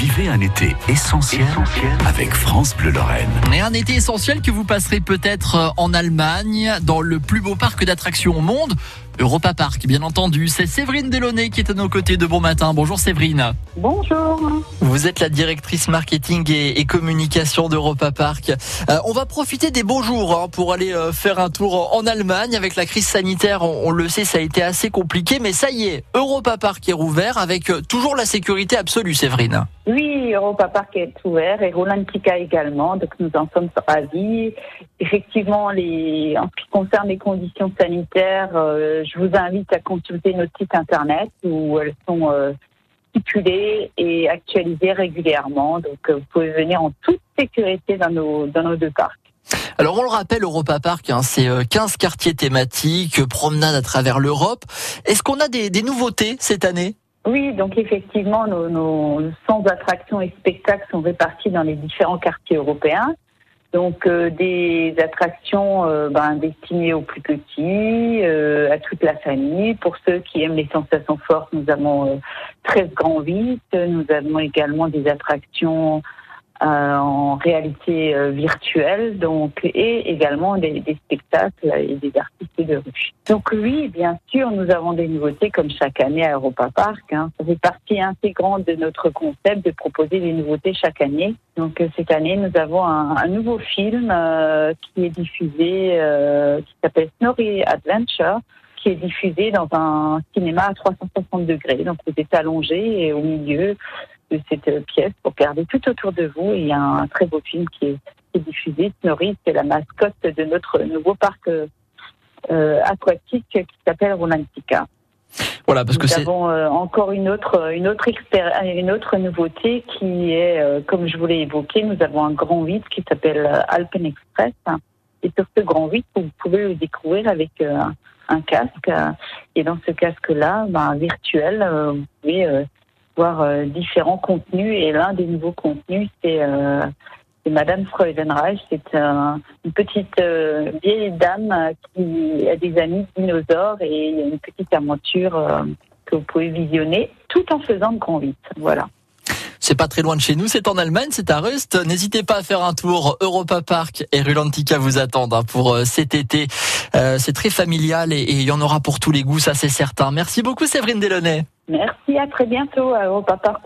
Vivez un été essentiel, avec France Bleu Lorraine. Et un été essentiel que vous passerez peut-être euh, en Allemagne, dans le plus beau parc d'attractions au monde. Europa Park, bien entendu. C'est Séverine Delaunay qui est à nos côtés de bon matin. Bonjour Séverine. Bonjour. Vous êtes la directrice marketing et, communication d'Europa Park. Euh, on va profiter des beaux jours hein, pour aller euh, faire un tour en Allemagne. Avec la crise sanitaire, on, le sait, ça a été assez compliqué. Mais ça y est, Europa Park est rouvert avec euh, toujours la sécurité absolue, Séverine. Oui, Europa Park est ouvert et Rolantica également, donc nous en sommes ravis. Effectivement, en ce qui concerne les conditions sanitaires, je vous invite à consulter notre site internet où elles sont euh, et actualisées régulièrement. Donc euh, vous pouvez venir en toute sécurité dans nos, dans nos deux parcs. Alors on le rappelle, Europa Park, hein, c'est 15 quartiers thématiques, promenades à travers l'Europe. Est-ce qu'on a des, des nouveautés cette année? Oui, donc effectivement, nos, nos centres d'attractions et spectacles sont répartis dans les différents quartiers européens. Donc euh, des attractions euh, ben, destinées aux plus petits, euh, à toute la famille. Pour ceux qui aiment les sensations fortes, nous avons 13 grands vides. Nous avons également des attractions euh, en réalité euh, virtuelle, donc et également des, des, spectacles et des artistes de rue. Donc oui, bien sûr, nous avons des nouveautés comme chaque année à Europa Park. Hein. Ça fait partie intégrante de notre concept de proposer des nouveautés chaque année. Donc euh, cette année, nous avons un, un nouveau film euh, qui est diffusé, qui s'appelle Snorri Adventure qui est diffusé dans un cinéma à 360 degrés. Donc vous êtes allongé et au milieu de cette pièce pour regarder tout autour de vous. il y a un très beau film qui est, qui est diffusé. Snorri, c'est la mascotte de notre nouveau parc euh, aquatique qui s'appelle Romantica. Voilà, parce nous que avons euh, encore une autre, une autre une autre nouveauté qui est, euh, comme je vous l'ai évoqué, nous avons un grand 8 qui s'appelle Alpen Express. Et sur ce grand 8, vous pouvez le découvrir avec un casque. Et dans ce casque-là, ben, virtuel, vous pouvez euh, différents contenus. Et l'un des nouveaux contenus, c'est euh, Madame Freudenreich. C'est une petite euh, vieille dame qui a des amis dinosaures et il y a une petite aventure que vous pouvez visionner tout en faisant de grand. Voilà. C'est pas très loin de chez nous, c'est en Allemagne, c'est à Rust. N'hésitez pas à faire un tour. Europa Park et Rulantica vous attendent hein, pour cet été. C'est très familial et il y en aura pour tous les goûts, ça c'est certain. Merci beaucoup Séverine Delaunay. Merci, à très bientôt à Europa Park.